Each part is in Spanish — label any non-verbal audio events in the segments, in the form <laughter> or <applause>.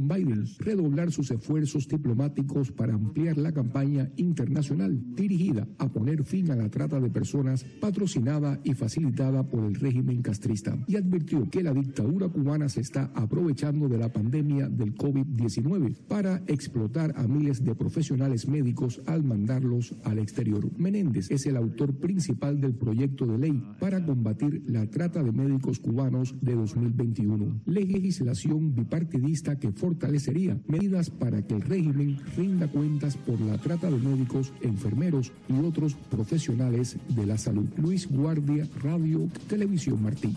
Biden redoblar sus esfuerzos diplomáticos para ampliar la campaña internacional dirigida a poner fin a la trata de personas patrocinada y facilitada por el régimen castrista y advirtió que la dictadura cubana se está aprovechando de la pandemia del COVID-19 para explotar a miles de profesionales médicos al mandarlos al exterior. Menéndez es el autor principal del proyecto de ley para combatir la trata de médicos cubanos de 2021, legislación bipartidista que fortalecería medidas para que el régimen rinda cuentas por la trata de médicos, enfermeros y otros profesionales de la salud. Luis Guardia, Radio, Televisión Martín.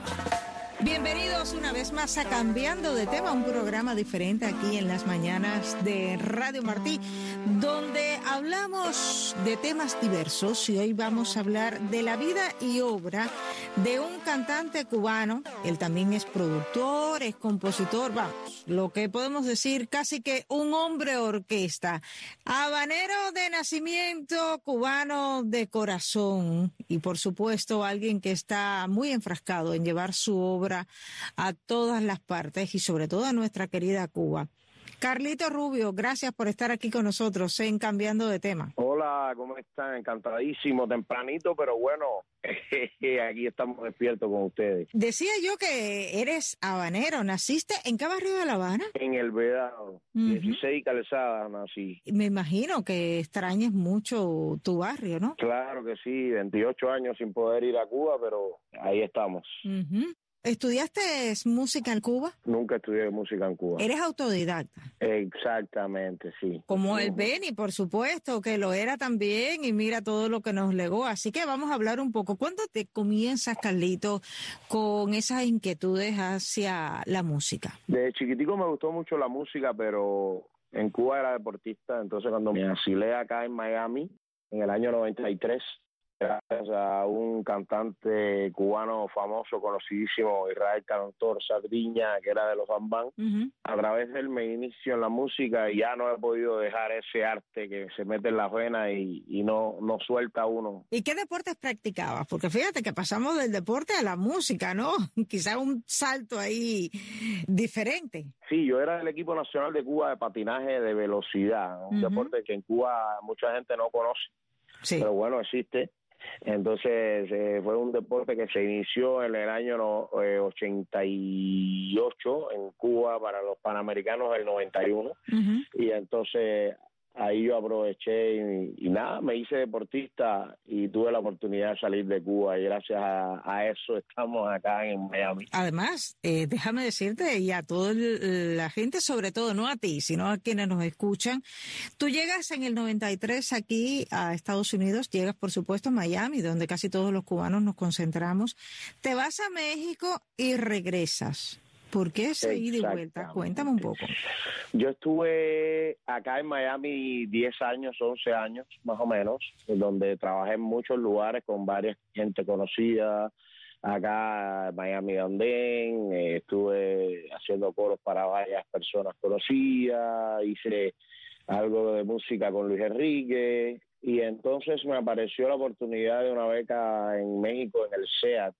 Bienvenidos una vez más a Cambiando de tema, un programa diferente aquí en las mañanas de Radio Martí, donde hablamos de temas diversos y hoy vamos a hablar de la vida y obra de un cantante cubano. Él también es productor, es compositor, vamos, lo que podemos decir casi que un hombre orquesta. Habanero de nacimiento, cubano de corazón y por supuesto alguien que está muy enfrascado en llevar su obra a todas las partes y sobre todo a nuestra querida Cuba. Carlito Rubio, gracias por estar aquí con nosotros en Cambiando de Tema. Hola, ¿cómo están? Encantadísimo, tempranito, pero bueno, <laughs> aquí estamos despiertos con ustedes. Decía yo que eres habanero, ¿naciste en qué barrio de La Habana? En El Vedado, 16 calzadas nací. Me imagino que extrañes mucho tu barrio, ¿no? Claro que sí, 28 años sin poder ir a Cuba, pero ahí estamos. ¿Estudiaste música en Cuba? Nunca estudié música en Cuba. ¿Eres autodidacta? Exactamente, sí. Como el Beni, por supuesto, que lo era también y mira todo lo que nos legó. Así que vamos a hablar un poco. ¿Cuándo te comienzas, Carlito, con esas inquietudes hacia la música? De chiquitico me gustó mucho la música, pero en Cuba era deportista. Entonces cuando me asilé acá en Miami, en el año 93, gracias a un cantante cubano famoso, conocidísimo, Israel Cantor Sardiña, que era de los Bambán. A través de él me inicio en la música y ya no he podido dejar ese arte que se mete en la vena y, y no, no suelta uno. ¿Y qué deportes practicabas? Porque fíjate que pasamos del deporte a la música, ¿no? <laughs> Quizá un salto ahí diferente. Sí, yo era del equipo nacional de Cuba de patinaje de velocidad, un deporte que en Cuba mucha gente no conoce. Sí. Pero bueno, existe entonces eh, fue un deporte que se inició en el año no, eh, 88 en Cuba para los Panamericanos del 91 y entonces ahí yo aproveché y, nada, me hice deportista y tuve la oportunidad de salir de Cuba y gracias a, eso estamos acá en Miami. Además, eh, déjame decirte y a toda la gente, sobre todo no a ti, sino a quienes nos escuchan, tú llegas en el 93 aquí a Estados Unidos, llegas por supuesto a Miami, donde casi todos los cubanos nos concentramos, te vas a México y regresas. ¿Por qué ese ida y vuelta? Cuéntame un poco. Yo estuve acá en Miami 10 años, 11 años más o menos, donde trabajé en muchos lugares con varias gente conocida. Acá en Miami Andén, eh, estuve haciendo coros para varias personas conocidas, hice algo de música con Luis Enrique y entonces me apareció la oportunidad de una beca en México en el SEAT,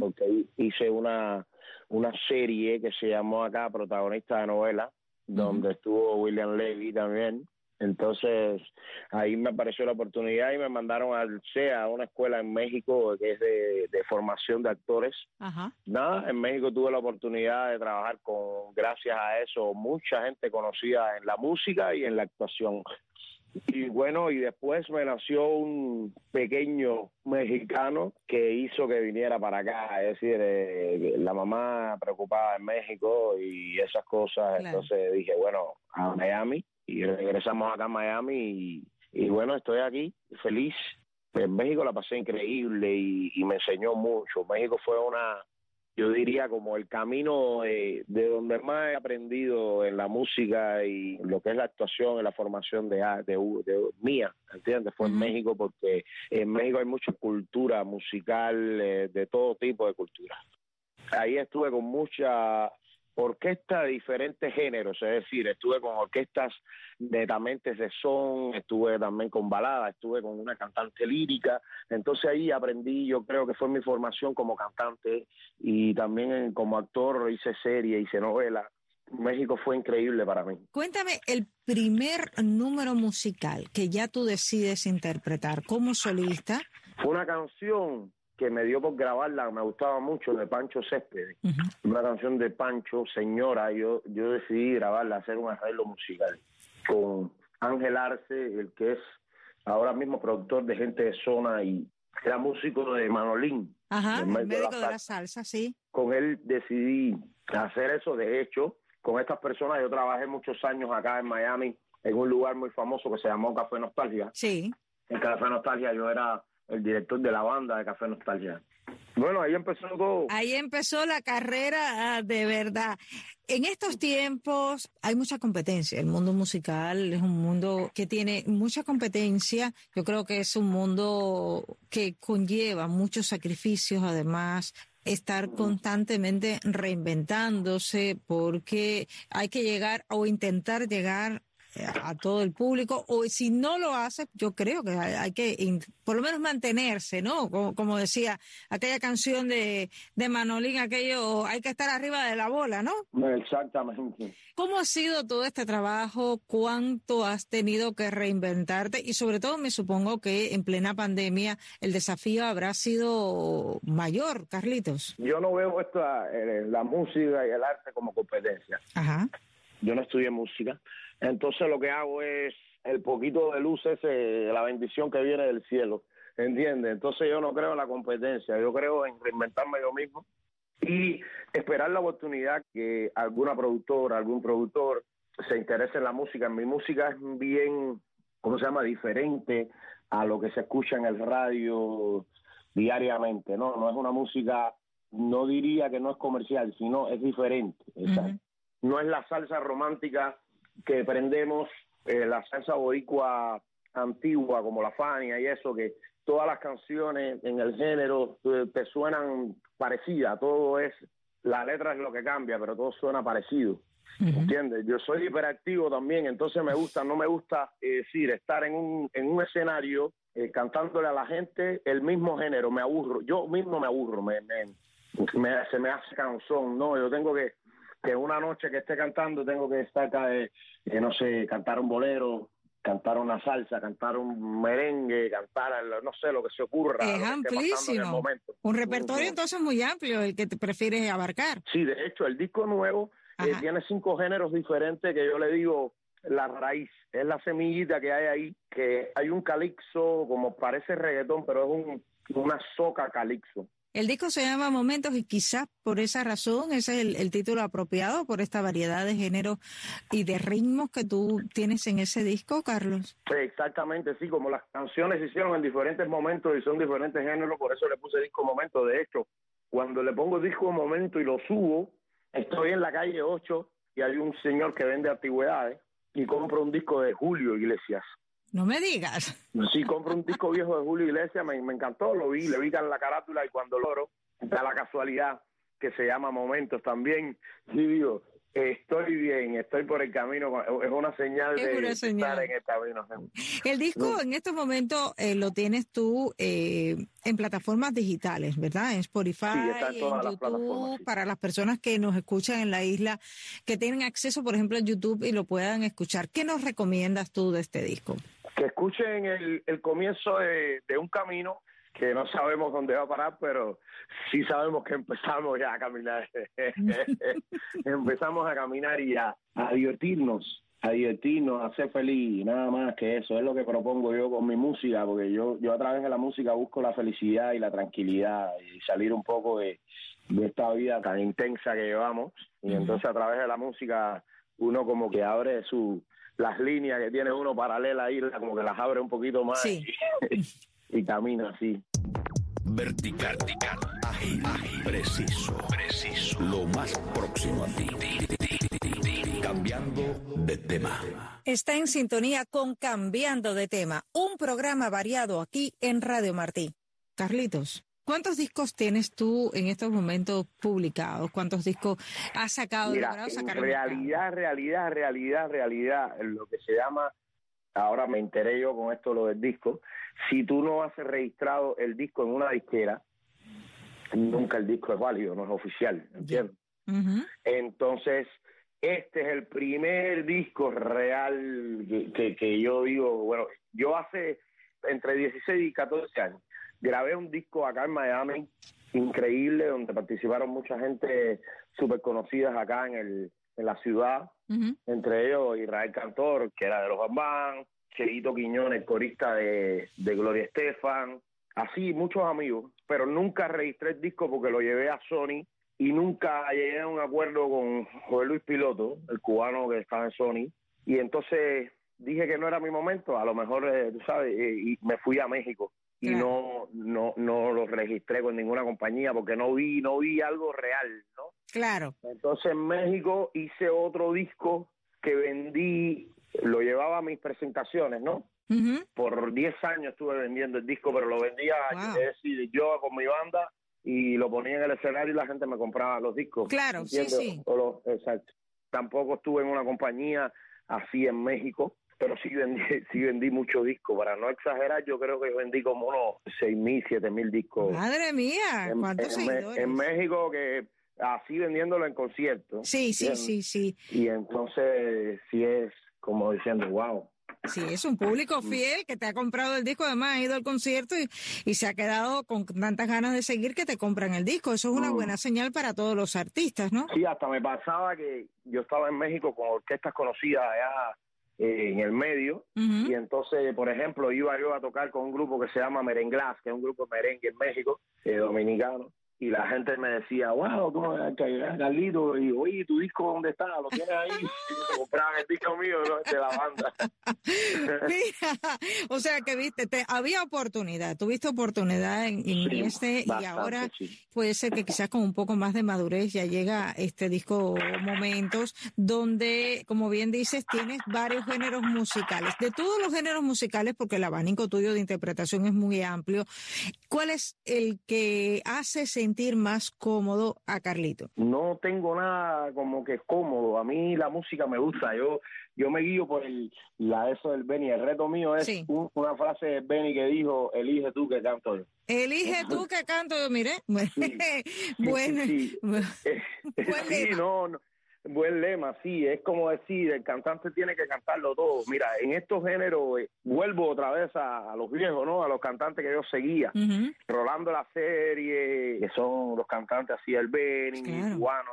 porque hice una una serie que se llamó acá Protagonista de Novela, donde estuvo William Levy también. Entonces ahí me apareció la oportunidad y me mandaron al CEA, a una escuela en México que es de, formación de actores. Nada, en México tuve la oportunidad de trabajar con, gracias a eso, mucha gente conocida en la música y en la actuación. Y bueno, y después me nació un pequeño mexicano que hizo que viniera para acá, es decir, eh, la mamá preocupada en México y esas cosas, entonces dije, bueno, a Miami y regresamos acá a Miami y, y bueno, estoy aquí feliz. En México la pasé increíble y, y me enseñó mucho. México fue una yo diría como el camino eh, de donde más he aprendido en la música y lo que es la actuación, en la formación de, de, de mía, ¿entiendes? Fue en México porque en México hay mucha cultura musical, eh, de todo tipo de cultura. Ahí estuve con mucha orquesta de diferentes géneros, es decir, estuve con orquestas netamente de son, estuve también con baladas, estuve con una cantante lírica, entonces ahí aprendí, yo creo que fue mi formación como cantante y también como actor hice serie, hice novela. México fue increíble para mí. Cuéntame el primer número musical que ya tú decides interpretar como solista. Fue una canción que me dio por grabarla, me gustaba mucho, de Pancho Céspedes. Una canción de Pancho, Señora, yo, yo decidí grabarla, hacer un arreglo musical con Ángel Arce, el que es ahora mismo productor de Gente de Zona y era músico de Manolín. Ajá, médico de la, salsa, sí. Con él decidí hacer eso, de hecho, con estas personas yo trabajé muchos años acá en Miami, en un lugar muy famoso que se llamó Café Nostalgia. Sí. En Café Nostalgia yo era el director de la banda de Café Nostalgia. Bueno, ahí empezó todo. Ahí empezó la carrera ah, de verdad. En estos tiempos hay mucha competencia. El mundo musical es un mundo que tiene mucha competencia. Yo creo que es un mundo que conlleva muchos sacrificios, además, estar constantemente reinventándose porque hay que llegar o intentar llegar a todo el público, o si no lo hace, yo creo que hay, que por lo menos mantenerse, ¿no? Como, decía aquella canción de, de Manolín, aquello, hay que estar arriba de la bola, ¿no? Exactamente. ¿Cómo ha sido todo este trabajo? ¿Cuánto has tenido que reinventarte? Y sobre todo me supongo que en plena pandemia el desafío habrá sido mayor, Carlitos. Yo no veo esta, eh, la música y el arte como competencia. Ajá. Yo no estudié música, entonces lo que hago es el poquito de luz ese, la bendición que viene del cielo, ¿entiendes? Entonces yo no creo en la competencia, yo creo en reinventarme yo mismo y esperar la oportunidad que alguna productora, algún productor se interese en la música. Mi música es bien, ¿cómo se llama? Diferente a lo que se escucha en el radio diariamente, ¿no? No es una música, no diría que no es comercial, sino es diferente. No es la salsa romántica que prendemos eh, la salsa boricua antigua como la Fania y eso, que todas las canciones en el género eh, te, suenan parecidas, todo es, la letra es lo que cambia, pero todo suena parecido. ¿Entiendes? Yo soy hiperactivo también, entonces me gusta, no me gusta eh, decir, estar en un, en un escenario cantándole a la gente el mismo género, me aburro, yo mismo me aburro, me, me, se me hace canción, no, yo tengo que que una noche que esté cantando tengo que estar, eh, no sé, cantar un bolero, cantar una salsa, cantar un merengue, cantar, no sé, lo que se ocurra. Es amplísimo. Un repertorio entonces muy amplio el que te prefieres abarcar. Sí, de hecho, el disco nuevo eh, tiene cinco géneros diferentes que yo le digo la raíz, es la semillita que hay ahí, que hay un calixo, como parece reggaetón, pero es un, una soca calixo. El disco se llama Momentos y quizás por esa razón ese es el, título apropiado por esta variedad de géneros y de ritmos que tú tienes en ese disco, Carlos. Exactamente, sí, como las canciones se hicieron en diferentes momentos y son diferentes géneros, por eso le puse disco Momento. De hecho, cuando le pongo disco Momento y lo subo, estoy en la calle 8 y hay un señor que vende antigüedades y compro un disco de Julio Iglesias. No me digas. Sí, compro un disco viejo de Julio Iglesias, me, encantó, lo vi, le vi en la carátula y cuando lo oro, da la casualidad que se llama Momentos también. Y digo, estoy bien, estoy por el camino, es una señal de estar en el camino. El disco en estos momentos eh, lo tienes tú eh, en plataformas digitales, ¿verdad? En Spotify, en, YouTube, para las personas que nos escuchan en la isla, que tienen acceso, por ejemplo, a YouTube y lo puedan escuchar. ¿Qué nos recomiendas tú de este disco? Que escuchen el, el comienzo de, un camino que no sabemos dónde va a parar, pero sí sabemos que empezamos ya a caminar. <laughs> empezamos a caminar y a, a divertirnos, a divertirnos, a ser feliz, nada más que eso. Es lo que propongo yo con mi música, porque yo, yo a través de la música busco la felicidad y la tranquilidad y salir un poco de, de esta vida tan intensa que llevamos. Y entonces a través de la música uno como que abre su las líneas que tiene uno paralela ahí, como que las abre un poquito más <laughs> y, camina así. Vertical, vertical, ágil, ágil, preciso, preciso, lo más próximo a ti. Cambiando de tema. Está en sintonía con Cambiando de tema, un programa variado aquí en Radio Martí. Carlitos. ¿Cuántos discos tienes tú en estos momentos publicados? ¿Cuántos discos has sacado? Mira, en realidad, realidad, realidad, realidad, lo que se llama, ahora me enteré yo con esto lo del disco, si tú no has registrado el disco en una disquera, nunca el disco es válido, no es oficial, ¿entiendes? Entonces, este es el primer disco real que, que, yo digo, bueno, yo hace entre 16 y 14 años grabé un disco acá en Miami, increíble, donde participaron mucha gente súper conocida acá en, el, en la ciudad, entre ellos Israel Cantor, que era de los Bambán, Cheito Quiñones, corista de, de Gloria Estefan, así muchos amigos, pero nunca registré el disco porque lo llevé a Sony y nunca llegué a un acuerdo con Joel Luis Piloto, el cubano que estaba en Sony, y entonces dije que no era mi momento, a lo mejor, eh, tú sabes, eh, y me fui a México y no, no, no lo registré con ninguna compañía porque no vi, no vi algo real, ¿no? Claro. Entonces en México hice otro disco que vendí, lo llevaba a mis presentaciones, ¿no? Por 10 años estuve vendiendo el disco, pero lo vendía, decir, yo con mi banda y lo ponía en el escenario y la gente me compraba los discos. Claro, sí, sí. exacto. Tampoco estuve en una compañía así en México, pero sí vendí, <laughs> sí vendí mucho disco. Para no exagerar, yo creo que vendí como unos seis mil, siete mil discos. Madre mía, ¿cuántos en, en México que así vendiéndolo en conciertos. Sí, sí, sí, sí. Y entonces sí es como diciendo, wow, Sí, es un público fiel que te ha comprado el disco, además ha ido al concierto y, se ha quedado con tantas ganas de seguir que te compran el disco. Eso es una mm. buena señal para todos los artistas, ¿no? Sí, hasta me pasaba que yo estaba en México con orquestas conocidas allá en el medio. Y entonces, por ejemplo, iba yo a tocar con un grupo que se llama Merenglás, que es un grupo de merengue en México, eh, dominicano, y la gente me decía, wow, Carlito, y oye, ¿tu disco dónde está? ¿Lo tienes ahí? Y compraban el disco mío de la banda. <laughs> o sea que viste, te, había oportunidad, tuviste oportunidad en, este y ahora puede ser que quizás con un poco más de madurez ya llega este disco momentos donde, como bien dices, tienes varios géneros musicales. De todos los géneros musicales, porque el abanico tuyo de interpretación es muy amplio, ¿cuál es el que hace sentir más cómodo a Carlito? No tengo nada como que cómodo. A mí la música me gusta. Yo yo me guío por el, la eso del Benny. El reto mío es una frase de Benny que dijo, elige tú que canto yo. Elige tú <laughs> que canto yo, mire. <laughs> bueno, <laughs> sí, no, no, Buen lema, sí, es como decir, el cantante tiene que cantarlo todo. Mira, en estos géneros, eh, vuelvo otra vez a, los viejos, ¿no? A los cantantes que yo seguía, Rolando la serie, que son los cantantes así, el Benny, cubano.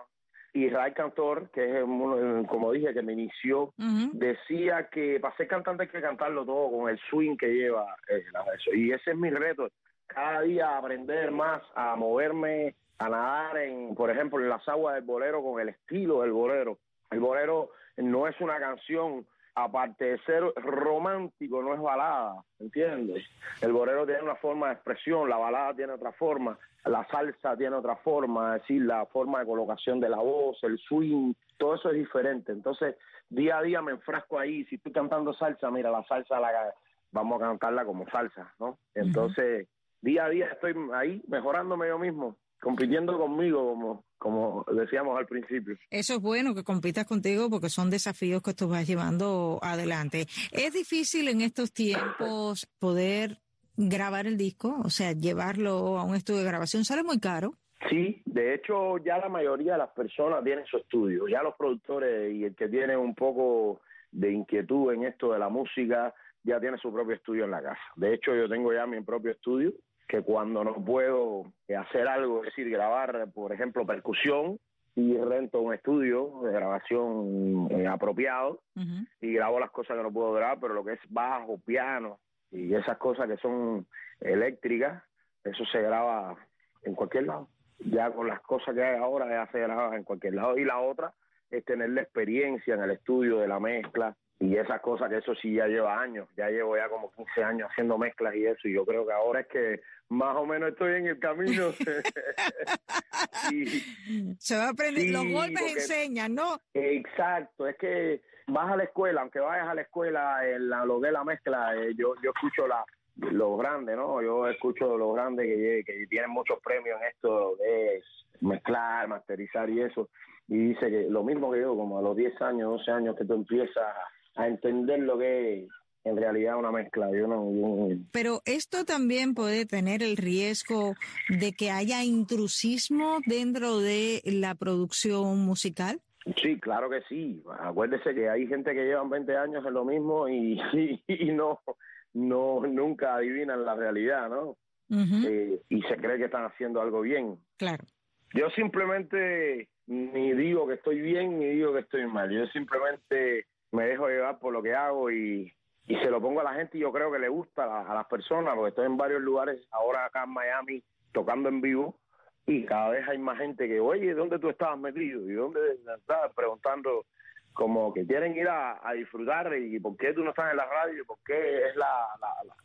Y Israel Cantor, que es, como dije, que me inició, decía que para ser cantante hay que cantarlo todo con el swing que lleva. Eh, y ese es mi reto, cada día aprender más a moverme a nadar en, por ejemplo, en las aguas del bolero con el estilo del bolero. El bolero no es una canción, aparte de ser romántico, no es balada, ¿entiendes? El bolero tiene una forma de expresión, la balada tiene otra forma, la salsa tiene otra forma, es decir, la forma de colocación de la voz, el swing, todo eso es diferente. Entonces, día a día me enfrasco ahí, si estoy cantando salsa, mira, la salsa la vamos a cantarla como salsa, ¿no? Entonces, día a día estoy ahí mejorándome yo mismo compitiendo conmigo, como, como decíamos al principio. Eso es bueno que compitas contigo porque son desafíos que tú vas llevando adelante. ¿Es difícil en estos tiempos poder grabar el disco? O sea, llevarlo a un estudio de grabación sale muy caro. Sí, de hecho ya la mayoría de las personas tienen su estudio, ya los productores y el que tiene un poco de inquietud en esto de la música ya tiene su propio estudio en la casa. De hecho yo tengo ya mi propio estudio que cuando no puedo hacer algo, es decir, grabar, por ejemplo, percusión, y rento un estudio de grabación eh, apropiado y grabo las cosas que no puedo grabar, pero lo que es bajo, piano y esas cosas que son eléctricas, eso se graba en cualquier lado. Ya con las cosas que hay ahora ya se graba en cualquier lado. Y la otra es tener la experiencia en el estudio de la mezcla, y esas cosas que eso sí ya lleva años, ya llevo ya como 15 años haciendo mezclas y eso, y yo creo que ahora es que más o menos estoy en el camino. <laughs> Se va a aprender, los golpes enseñan, ¿no? Exacto, es que vas a la escuela, aunque vayas a la escuela, en la, lo de la mezcla, eh, yo, yo escucho la los grandes, ¿no? Yo escucho los grandes que, que tienen muchos premios en esto de mezclar, masterizar y eso, y dice que lo mismo que yo, como a los 10 años, 12 años que tú empiezas a entender lo que es en realidad una mezcla. Yo no, Pero esto también puede tener el riesgo de que haya intrusismo dentro de la producción musical. Sí, claro que sí. Acuérdese que hay gente que llevan 20 años en lo mismo <laughs> y, y, no, no, nunca adivinan la realidad, ¿no? Eh, y se cree que están haciendo algo bien. Claro. Yo simplemente ni digo que estoy bien ni digo que estoy mal. Yo simplemente me dejo llevar por lo que hago y, y se lo pongo a la gente y yo creo que le gusta a, las personas, porque estoy en varios lugares ahora acá en Miami tocando en vivo y cada vez hay más gente que, oye, ¿dónde tú estabas metido? ¿Y dónde estabas preguntando? Como que quieren ir a, disfrutar y por qué tú no estás en la radio, por qué es la,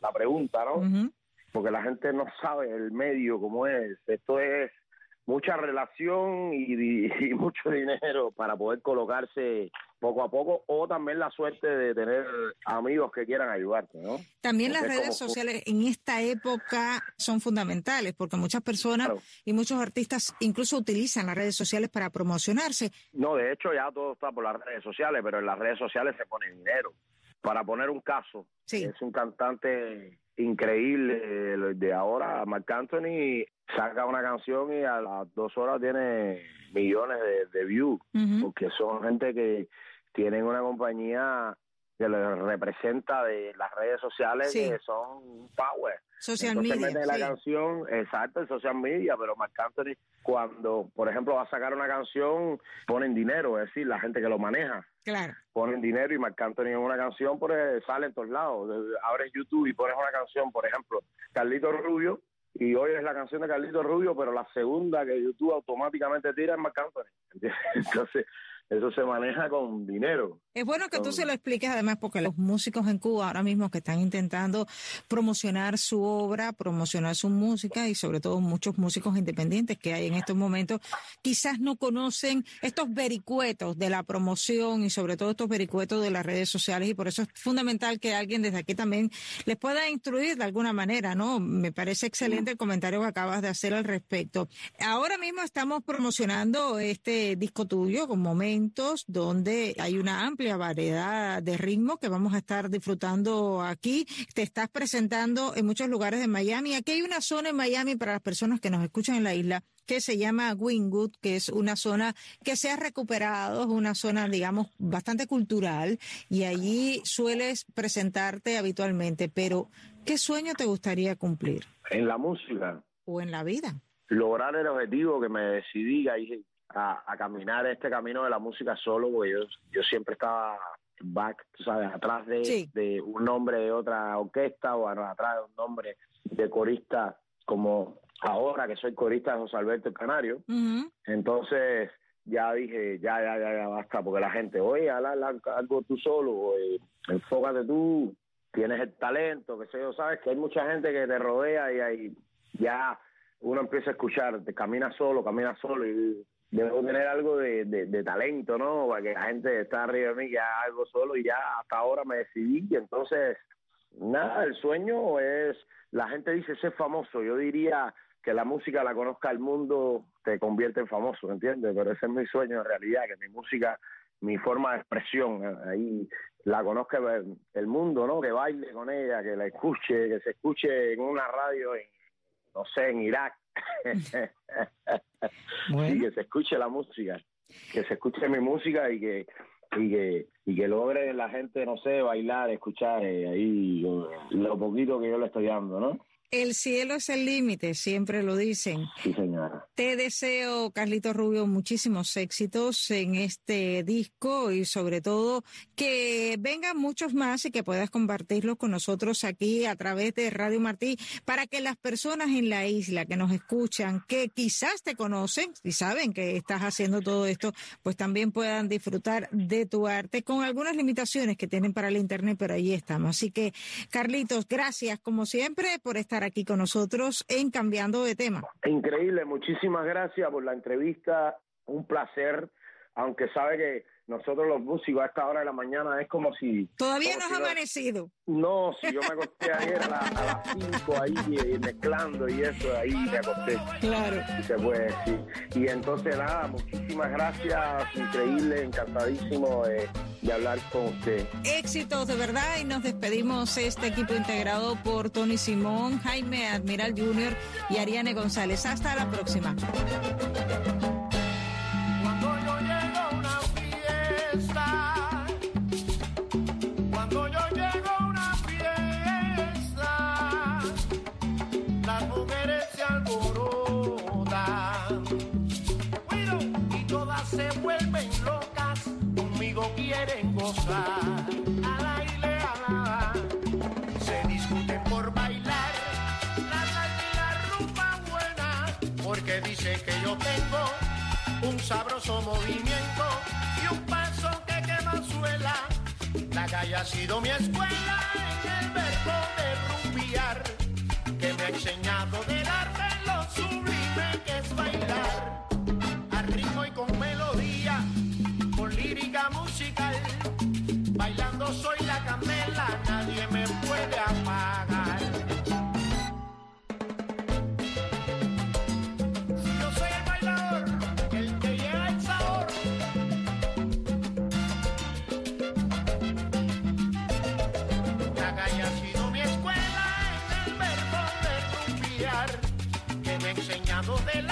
la, pregunta, ¿no? Porque la gente no sabe el medio como es. Esto es mucha relación <laughs> y, mucho dinero para poder colocarse poco a poco o también la suerte de tener amigos que quieran ayudarte, ¿no? También las redes sociales en esta época son fundamentales porque muchas personas y muchos artistas incluso utilizan las redes sociales para promocionarse. No, de hecho ya todo está por las redes sociales, pero en las redes sociales se pone dinero. Para poner un caso, es un cantante increíble de ahora, Marc Anthony saca una canción y a las dos horas tiene millones de, views, porque son gente que tienen una compañía que les representa de las redes sociales que son power. Social media. la canción, exacto, en social media, pero Marc Anthony, cuando, por ejemplo, va a sacar una canción, ponen dinero, es decir, la gente que lo maneja. Claro. Ponen dinero y Marc Anthony en una canción, pues sale en todos lados. Abres YouTube y pones una canción, por ejemplo, Carlito Rubio, y hoy es la canción de Carlito Rubio, pero la segunda que YouTube automáticamente tira es Marc Anthony. <laughs> Entonces, eso se maneja con dinero. Es bueno que tú se lo expliques además porque los músicos en Cuba ahora mismo que están intentando promocionar su obra, promocionar su música y sobre todo muchos músicos independientes que hay en estos momentos, quizás no conocen estos vericuetos de la promoción y sobre todo estos vericuetos de las redes sociales y por eso es fundamental que alguien desde aquí también les pueda instruir de alguna manera, ¿no? Me parece excelente el comentario que acabas de hacer al respecto. Ahora mismo estamos promocionando este disco tuyo con momentos donde hay una amplia variedad de ritmos que vamos a estar disfrutando aquí. Te estás presentando en muchos lugares de Miami. Aquí hay una zona en Miami para las personas que nos escuchan en la isla que se llama Wingwood, que es una zona que se ha recuperado, es una zona, digamos, bastante cultural y allí sueles presentarte habitualmente. Pero, ¿qué sueño te gustaría cumplir? En la música. O en la vida. Lograr el objetivo que me decidí, a, caminar este camino de la música solo, porque yo, yo siempre estaba back, sabes, atrás de, de un nombre de otra orquesta o atrás de un nombre de corista como ahora que soy corista de José Alberto el Canario. Entonces ya dije, ya, ya, ya, ya basta, porque la gente, oye, haz algo tú solo, enfócate tú, tienes el talento, que sé yo, sabes que hay mucha gente que te rodea y ahí ya uno empieza a escuchar, te camina solo, camina solo y debo tener algo de, de, talento, ¿no? Para que la gente está arriba de mí, haga algo solo y ya hasta ahora me decidí. Y entonces, nada, el sueño es, la gente dice ser famoso. Yo diría que la música la conozca el mundo, te convierte en famoso, ¿entiendes? Pero ese es mi sueño en realidad, que mi música, mi forma de expresión, eh, ahí la conozca el mundo, ¿no? Que baile con ella, que la escuche, que se escuche en una radio, en, no sé, en Irak Y que se escuche la música, que se escuche mi música y que y que y que logre la gente, no sé, bailar, escuchar eh, ahí lo, poquito que yo le estoy dando, ¿no? El cielo es el límite, siempre lo dicen. Sí, señora. Te deseo, Carlito Rubio, muchísimos éxitos en este disco y sobre todo que vengan muchos más y que puedas compartirlos con nosotros aquí a través de Radio Martí para que las personas en la isla que nos escuchan, que quizás te conocen y saben que estás haciendo todo esto, pues también puedan disfrutar de tu arte con algunas limitaciones que tienen para el Internet, pero ahí estamos. Así que, Carlitos, gracias como siempre por estar aquí con nosotros en Cambiando de Tema. Increíble, muchísimas muchísimas gracias por la entrevista. Un placer, aunque sabe que nosotros los músicos a esta hora de la mañana es como si... Todavía no has amanecido. No, si yo me acosté ayer a, las 5 ahí eh, mezclando y eso, ahí me acosté. Claro. Y se puede decir. Y entonces nada, muchísimas gracias, increíble, encantadísimo de, de hablar con usted. Éxitos de verdad y nos despedimos este equipo integrado por Tony Simón, Jaime Admiral Jr. y Ariane González. Hasta la próxima. A la ileana se discuten por bailar. La y la rumba buena porque dice que yo tengo un sabroso movimiento y un paso que quema suela. La calle ha sido mi escuela en el verbo de rumbiar que me ha enseñado del Bailando soy la candela, nadie me puede apagar. Yo soy el bailador, el que lleva el sabor. La calle ha sido mi escuela en el verbo de rumbiar, que me ha enseñado del